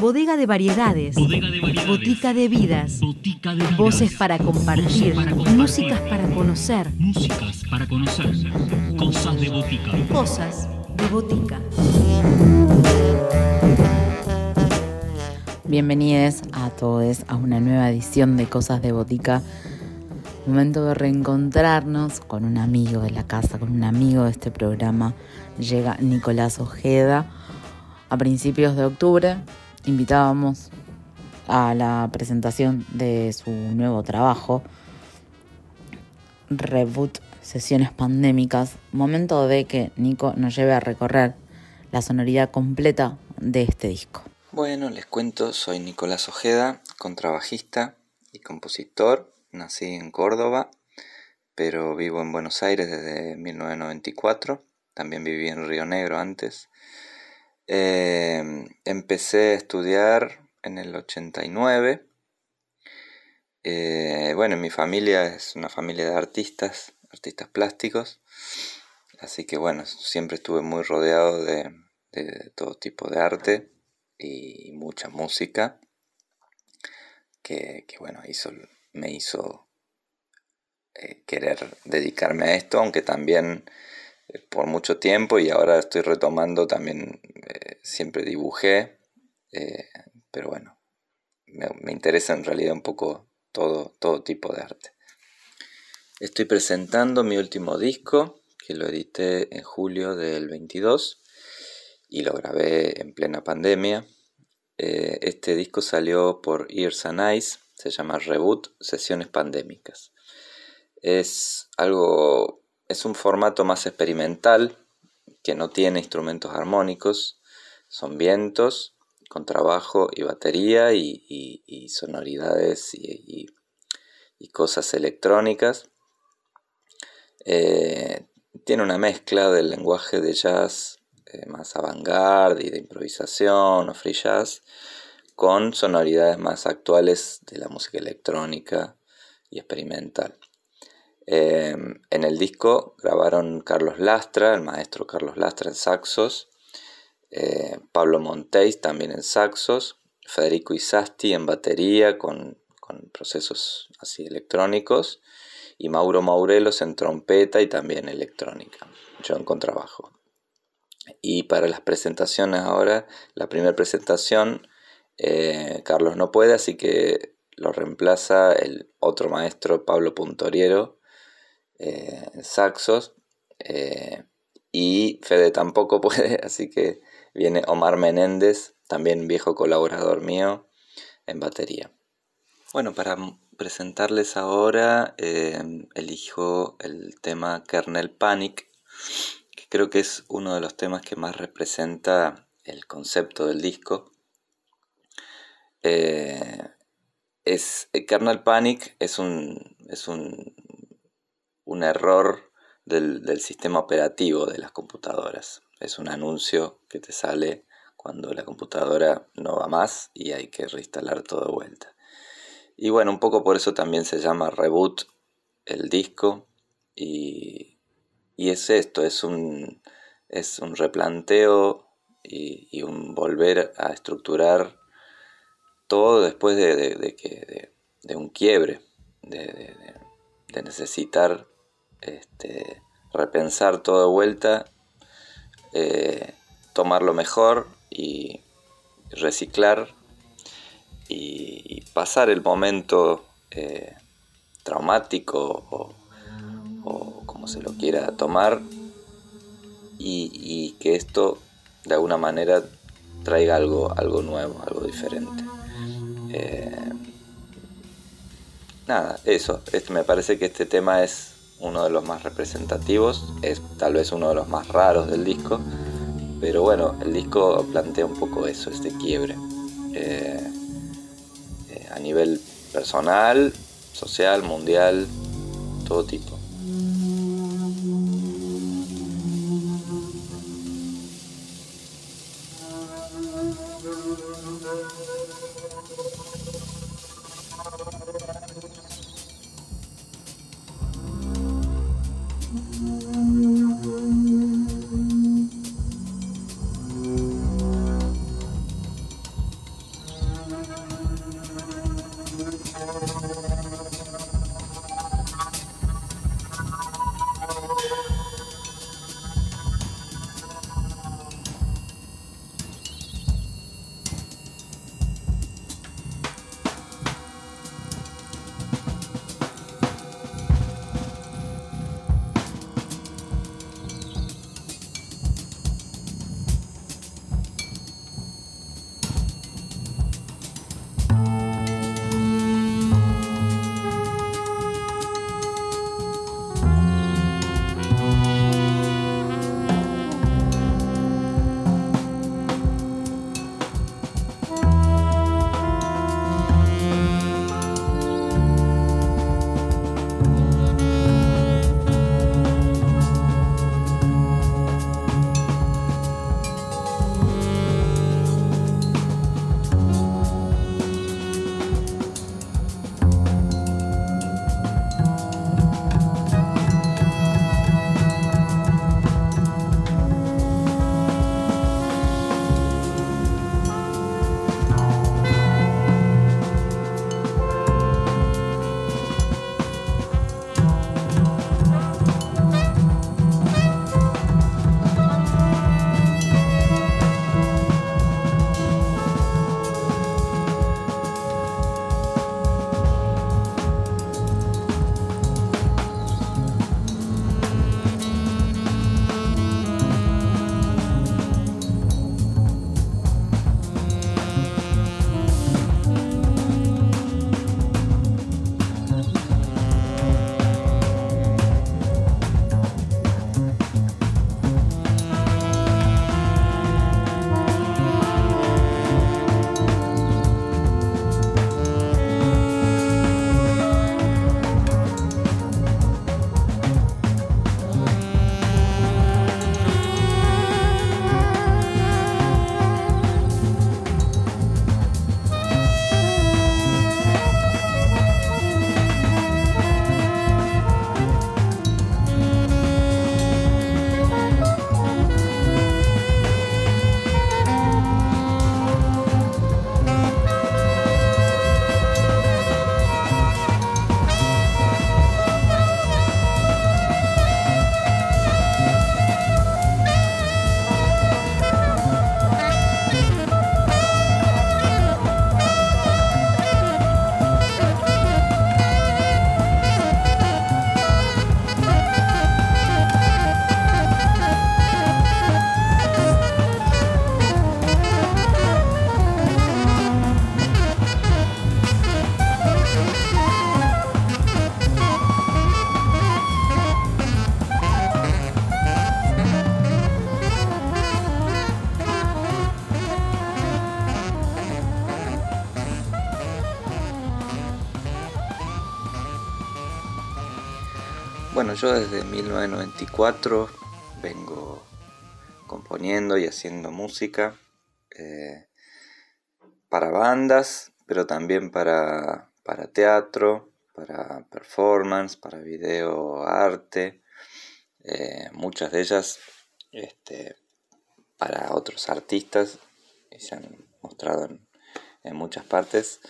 Bodega de variedades. Bodega de variedades. Botica de vidas. Botica de vidas. Voces para compartir. Voces para compartir. Músicas para conocer. Músicas para conocer. Cosas de botica. Cosas de botica. Bienvenidos a todos a una nueva edición de Cosas de Botica. Momento de reencontrarnos con un amigo de la casa, con un amigo de este programa. Llega Nicolás Ojeda. A principios de octubre invitábamos a la presentación de su nuevo trabajo, Reboot Sesiones Pandémicas. Momento de que Nico nos lleve a recorrer la sonoridad completa de este disco. Bueno, les cuento, soy Nicolás Ojeda, contrabajista y compositor. Nací en Córdoba, pero vivo en Buenos Aires desde 1994. También viví en Río Negro antes. Eh, empecé a estudiar en el 89. Eh, bueno, mi familia es una familia de artistas, artistas plásticos. Así que bueno, siempre estuve muy rodeado de, de todo tipo de arte y mucha música que, que bueno, hizo, me hizo eh, querer dedicarme a esto, aunque también por mucho tiempo y ahora estoy retomando también, eh, siempre dibujé, eh, pero bueno, me, me interesa en realidad un poco todo, todo tipo de arte. Estoy presentando mi último disco, que lo edité en julio del 22 y lo grabé en plena pandemia. Eh, este disco salió por Ears and Eyes, se llama Reboot Sesiones Pandémicas. Es algo, es un formato más experimental que no tiene instrumentos armónicos, son vientos, contrabajo y batería y, sonoridades y, cosas electrónicas. Eh, tiene una mezcla del lenguaje de jazz eh, más avant-garde y de improvisación o free jazz con sonoridades más actuales de la música electrónica y experimental. Eh, en el disco grabaron Carlos Lastra, el maestro Carlos Lastra en saxos, eh, Pablo Monteis también en saxos, Federico Isasti en batería con, con procesos así electrónicos y Mauro Maurelos en trompeta y también electrónica, yo en contrabajo. Y para las presentaciones ahora, la primera presentación, eh, Carlos no puede, así que lo reemplaza el otro maestro, Pablo Puntoriero, eh, saxos. eh, y Fede tampoco puede, así que viene Omar Menéndez, también viejo colaborador mío, en batería. Bueno, para presentarles ahora eh, elijo el tema Kernel Panic, que creo que es uno de los temas que más representa el concepto del disco. Es, Kernel Panic es un, es un, un error del, del sistema operativo de las computadoras. Es un anuncio que te sale cuando la computadora no va más y hay que reinstalar todo de vuelta. Y bueno, un poco por eso también se llama reboot el disco. Y, y es esto, es un, es un replanteo y, un volver a estructurar todo después de, de- que, de, de un quiebre, de necesitar este, repensar todo de vuelta, eh, tomar lo mejor y reciclar y, pasar el momento eh, traumático o, como se lo quiera tomar y, y que esto de alguna manera traiga algo, algo nuevo, algo diferente. Eh, nada, eso, este, me parece que este tema es uno de los más representativos, es tal vez uno de los más raros del disco, pero bueno, el disco plantea un poco eso, este quiebre. Eh, eh, a nivel personal, social, mundial, todo tipo. Bueno, yo desde 1994 vengo componiendo y haciendo música eh, para bandas, pero también para, para teatro, para performance, para video arte, eh, muchas de ellas este, para otros artistas y se han mostrado en, muchas partes.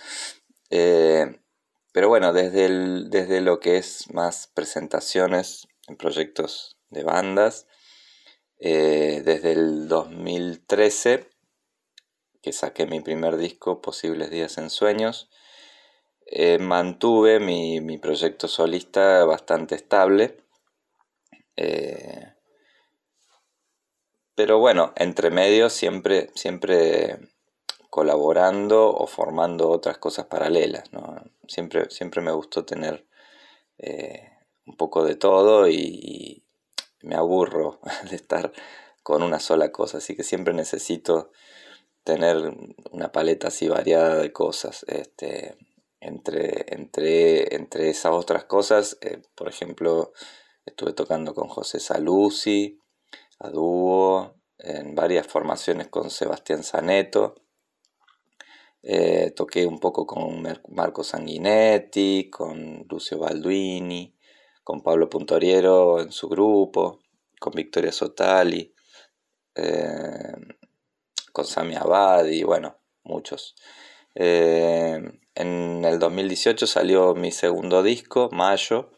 Eh, pero bueno, desde, desde lo que es más presentaciones en proyectos de bandas, eh, desde el 2013, que saqué mi primer disco, Posibles Días en Sueños, eh, mantuve mi, proyecto solista bastante estable. Eh, pero bueno, entre medio siempre, siempre colaborando o formando otras cosas paralelas. Siempre, siempre me gustó tener eh, un poco de todo y, me aburro de estar con una sola cosa, así que siempre necesito tener una paleta así variada de cosas. Este, entre, entre, entre esas otras cosas, eh, por ejemplo, estuve tocando con José Saluzzi, a dúo, en varias formaciones con Sebastián Zaneto. Eh, toqué un poco con Marco Sanguinetti, con Lucio Balduini, con Pablo Puntoriero en su grupo, con Victoria Sotali, eh, con Sami Abadi, bueno, muchos. Eh, en el 2018 salió mi segundo disco, Mayo.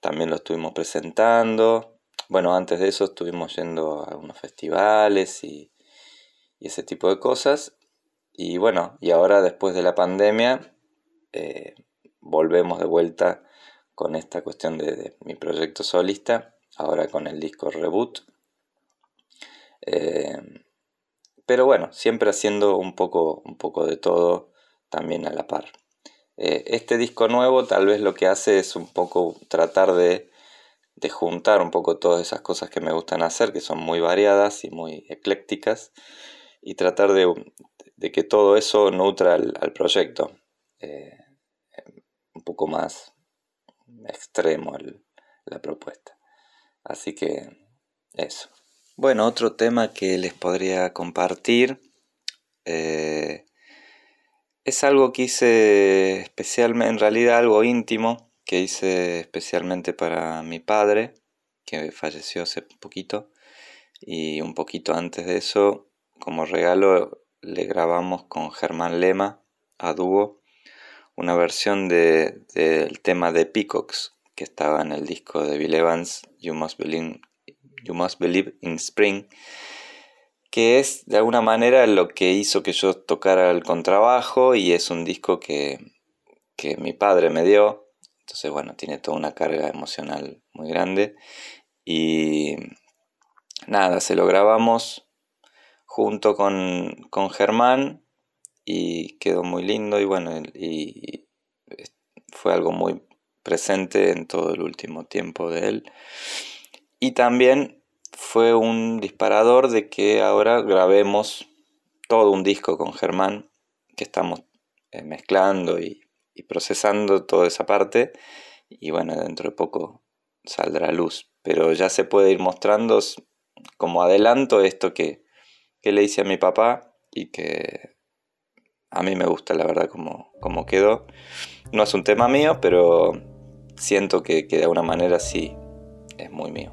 También lo estuvimos presentando. Bueno, antes de eso estuvimos yendo a unos festivales y, ese tipo de cosas. Y bueno, y ahora después de la pandemia eh, volvemos de vuelta con esta cuestión de, mi proyecto solista, ahora con el disco Reboot. Eh, pero bueno, siempre haciendo un poco, un poco de todo también a la par. Eh, este disco nuevo tal vez lo que hace es un poco tratar de, juntar un poco todas esas cosas que me gustan hacer, que son muy variadas y muy eclécticas, y tratar de, que todo eso nutra al, proyecto. Eh, un poco más extremo la propuesta. Así que eso. Bueno, otro tema que les podría compartir eh, es algo que hice especialmente, en realidad algo íntimo, que hice especialmente para mi padre, que falleció hace poquito, y un poquito antes de eso, como regalo, le grabamos con Germán Lema a dúo una versión del tema de Peacocks que estaba en el disco de Bill Evans, You Must Believe You Must Believe in Spring, que es de alguna manera lo que hizo que yo tocara el contrabajo y es un disco que, mi padre me dio. Entonces, bueno, tiene toda una carga emocional muy grande. Y nada, se lo grabamos junto con, con Germán y quedó muy lindo y bueno, y fue algo muy presente en todo el último tiempo de él. Y también fue un disparador de que ahora grabemos todo un disco con Germán, que estamos eh, mezclando y, procesando toda esa parte. Y bueno, dentro de poco saldrá a luz. Pero ya se puede ir mostrando como adelanto esto que, le hice a mi papá y que a mí me gusta la verdad como, como quedó. No es un tema mío, pero siento que, que de alguna manera sí es muy mío.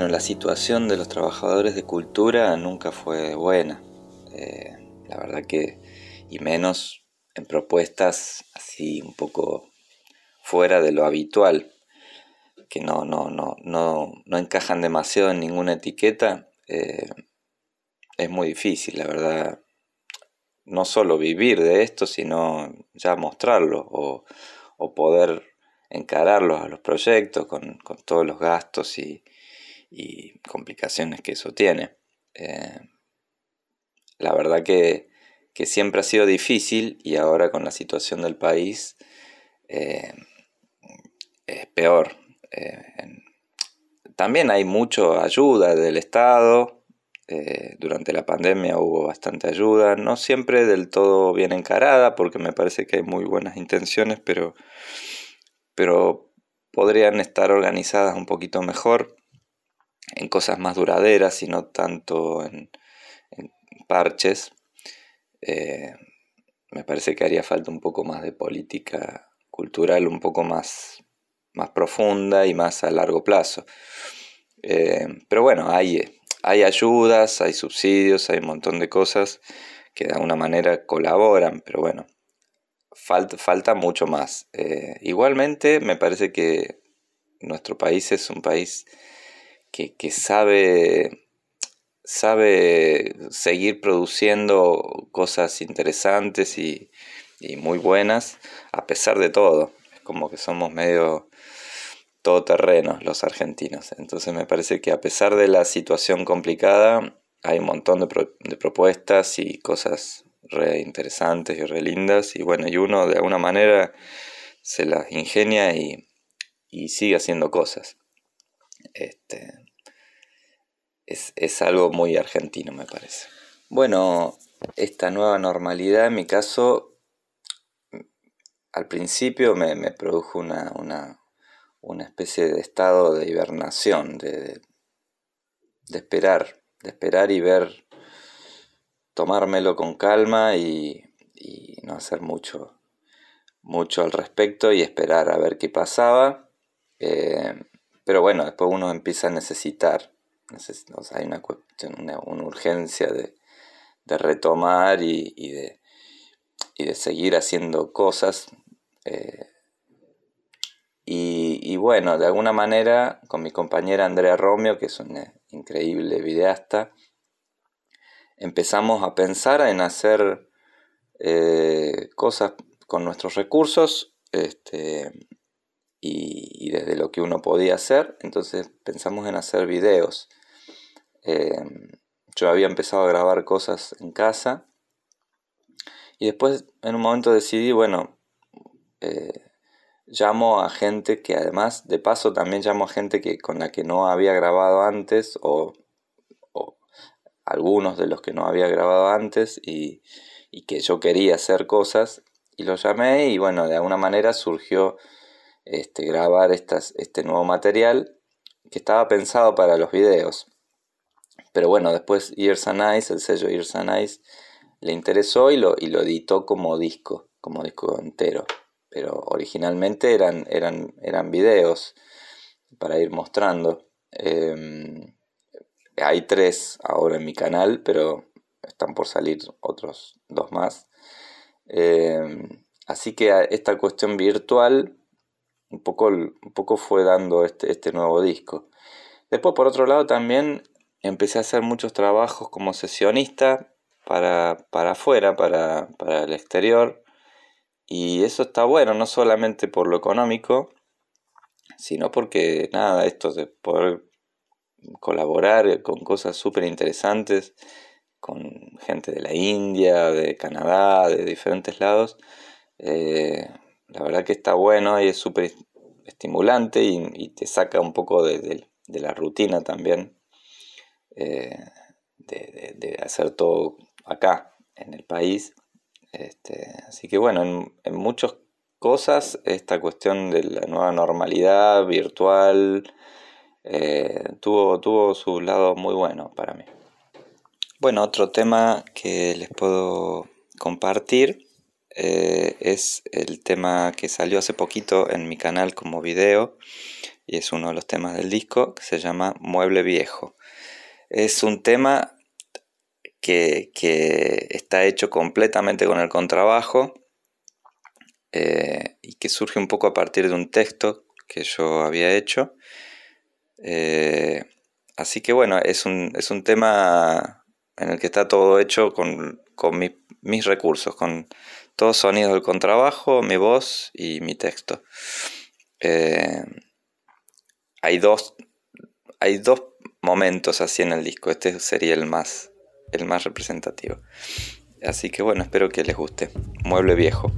Bueno, la situación de los trabajadores de cultura nunca fue buena. Eh, la verdad que, y menos en propuestas así un poco fuera de lo habitual, que no, no, no, no, no encajan demasiado en ninguna etiqueta, eh, es muy difícil, la verdad. No solo vivir de esto, sino ya mostrarlo o, o poder encararlos a los proyectos con, con todos los gastos y, y, complicaciones que eso tiene. Eh, la verdad que, que, siempre ha sido difícil y ahora con la situación del país eh, es peor. Eh, también hay mucha ayuda del Estado. durante la pandemia hubo bastante ayuda, no siempre del todo bien encarada, porque me parece que hay muy buenas intenciones, pero pero podrían estar organizadas un poquito mejor en cosas más duraderas y no tanto en, parches. Eh, me parece que haría falta un poco más de política cultural, un poco más, más profunda y más a largo plazo. Eh, pero bueno, hay, hay ayudas, hay subsidios, hay un montón de cosas que de alguna manera colaboran, pero bueno, falta, falta mucho más. Eh, igualmente, me parece que nuestro país es un país que, sabe, sabe seguir produciendo cosas interesantes y, muy buenas, a pesar de todo. Es como que somos medio todoterrenos los argentinos. Entonces me parece que a pesar de la situación complicada, hay un montón de, de propuestas y cosas re interesantes y re lindas. Y bueno, y uno de alguna manera se las ingenia y, sigue haciendo cosas. Este, es, algo muy argentino, me parece. Bueno, esta nueva normalidad en mi caso, al principio me, produjo una, una, especie de estado de hibernación, de, de esperar, de esperar y ver tomármelo con calma y, no hacer mucho, mucho al respecto y esperar a ver qué pasaba. Eh, pero bueno, después uno empieza a necesitar, hay una cuestión, una, urgencia de, retomar y, de, de, seguir haciendo cosas. Eh, y, y, bueno, de alguna manera, con mi compañera Andrea Romeo, que es una increíble videasta, empezamos a pensar en hacer eh, cosas con nuestros recursos este, y, desde lo que uno podía hacer. Entonces pensamos en hacer videos. Eh, yo había empezado a grabar cosas en casa y después en un momento decidí, bueno, eh, llamo a gente que además, de paso también llamo a gente que, con la que no había grabado antes o algunos de los que no había grabado antes y, que yo quería hacer cosas y los llamé y bueno, de alguna manera surgió este, grabar este nuevo material que estaba pensado para los videos. Pero bueno, después Ears and Eyes, el sello Ears and Eyes, le interesó y lo, y lo editó como disco, como disco entero. Pero originalmente eran, eran, eran videos para ir mostrando. Em, hay tres ahora en mi canal, pero están por salir otros dos más. Eh, así que esta cuestión virtual un poco, un poco fue dando este, este, nuevo disco. Después, por otro lado, también empecé a hacer muchos trabajos como sesionista para, para afuera, para, para el exterior. Y eso está bueno, no solamente por lo económico, sino porque nada, esto de poder colaborar con cosas súper interesantes, con gente de la India, de Canadá, de diferentes lados. Eh, la verdad que está bueno y es súper estimulante y, te saca un poco de, la rutina también eh, de, hacer todo acá en el país. Este, así que bueno, en, muchas cosas esta cuestión de la nueva normalidad virtual, eh, tuvo, tuvo su lado muy bueno para mí. Bueno, otro tema que les puedo compartir eh, es el tema que salió hace poquito en mi canal como video y es uno de los temas del disco que se llama Mueble Viejo. Es un tema que, está hecho completamente con el contrabajo eh, y que surge un poco a partir de un texto que yo había hecho. Eh, así que bueno, es un, es un, tema en el que está todo hecho con, mis recursos, con todos sonidos del contrabajo, mi voz y mi texto. Eh, hay, dos, hay dos momentos así en el disco, este sería el más, el más representativo. Así que bueno, espero que les guste. Mueble viejo.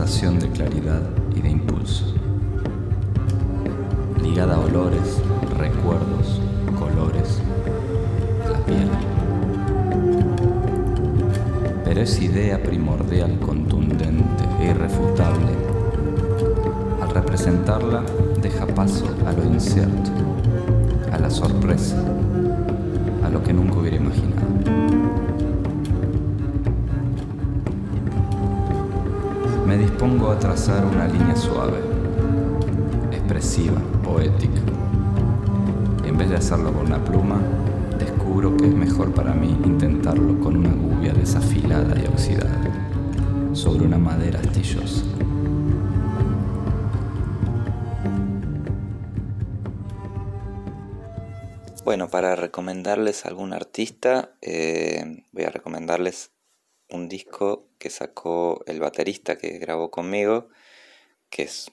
De claridad y de impulso, ligada a olores, recuerdos, colores, la piel. Pero esa idea primordial, contundente e irrefutable, al representarla deja paso a lo incierto, a la sorpresa, a lo que nunca hubiera imaginado. Trazar una línea suave, expresiva, poética. En vez de hacerlo con una pluma, descubro que es mejor para mí intentarlo con una gubia desafilada y oxidada, sobre una madera astillosa. Bueno, para recomendarles a algún artista, eh, voy a recomendarles un disco que sacó el baterista que grabó conmigo, que es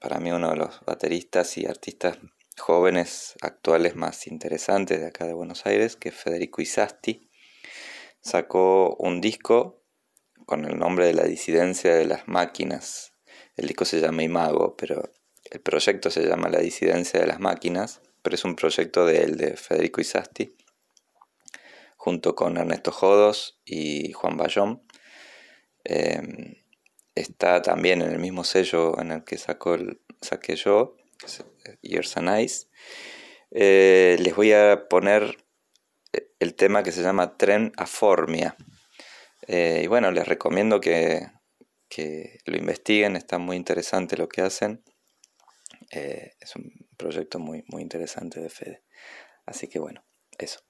para mí uno de los bateristas y artistas jóvenes actuales más interesantes de acá de Buenos Aires, que es Federico Isasti. Sacó un disco con el nombre de la disidencia de las máquinas. El disco se llama Imago, pero el proyecto se llama La disidencia de las máquinas, pero es un proyecto de él, de Federico Isasti junto con Ernesto Jodos y Juan Bayón. Em, está también en el mismo sello en el que sacó el, saqué yo, Years and Ice. Eh, les voy a poner eh, el tema que se llama Tren a Formia. Eh, y bueno, les recomiendo que, que, lo investiguen, está muy interesante lo que hacen. es un proyecto muy, muy interesante de Fede. Así que bueno, eso.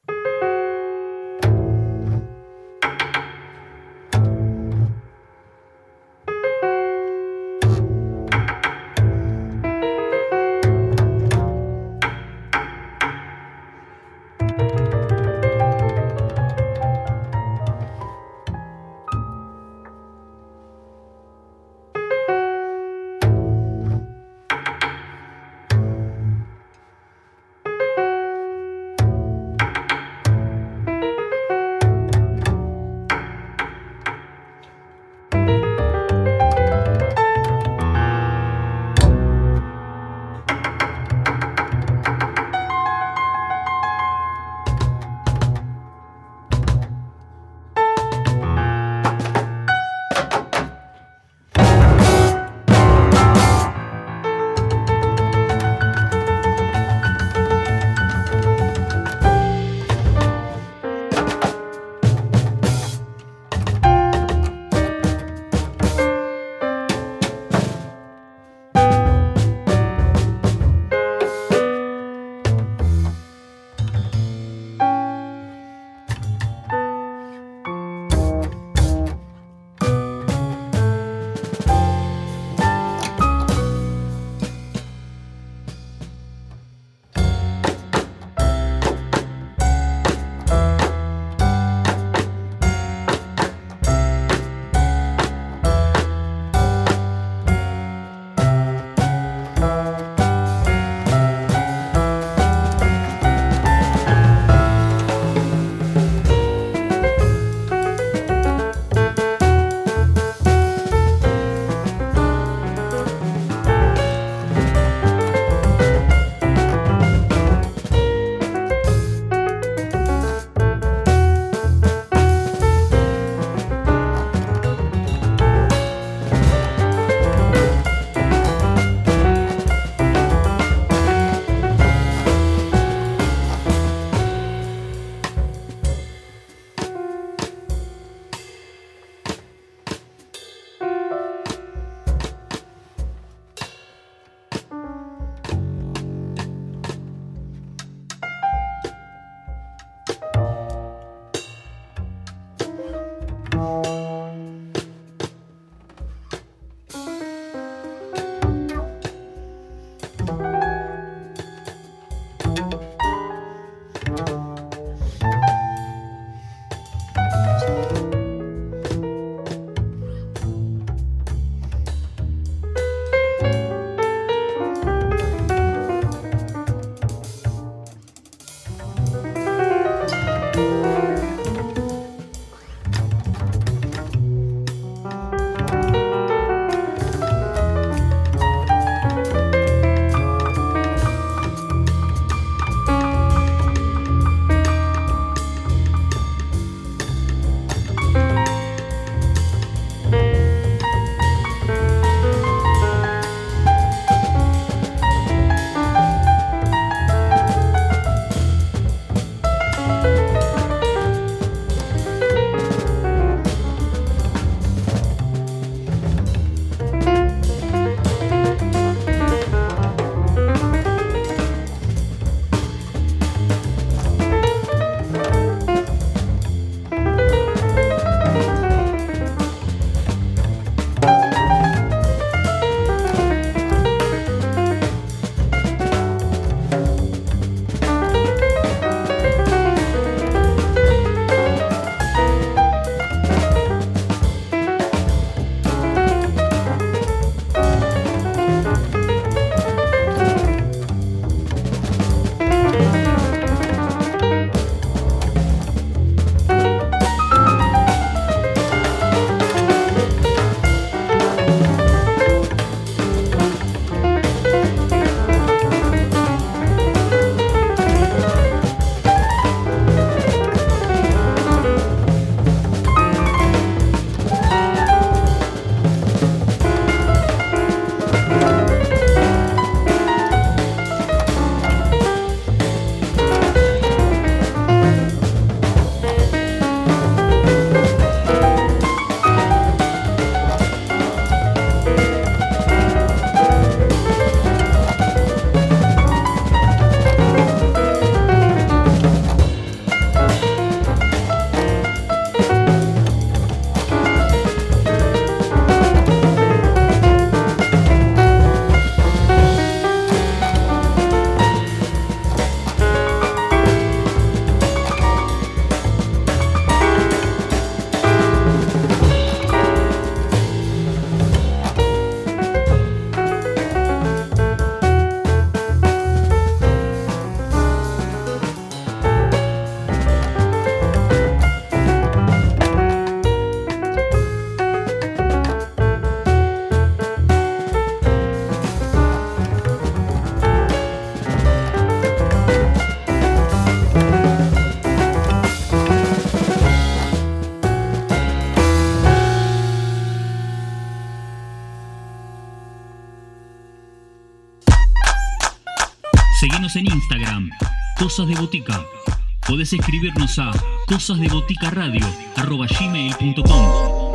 A cosasdeboticaradio.gmail.com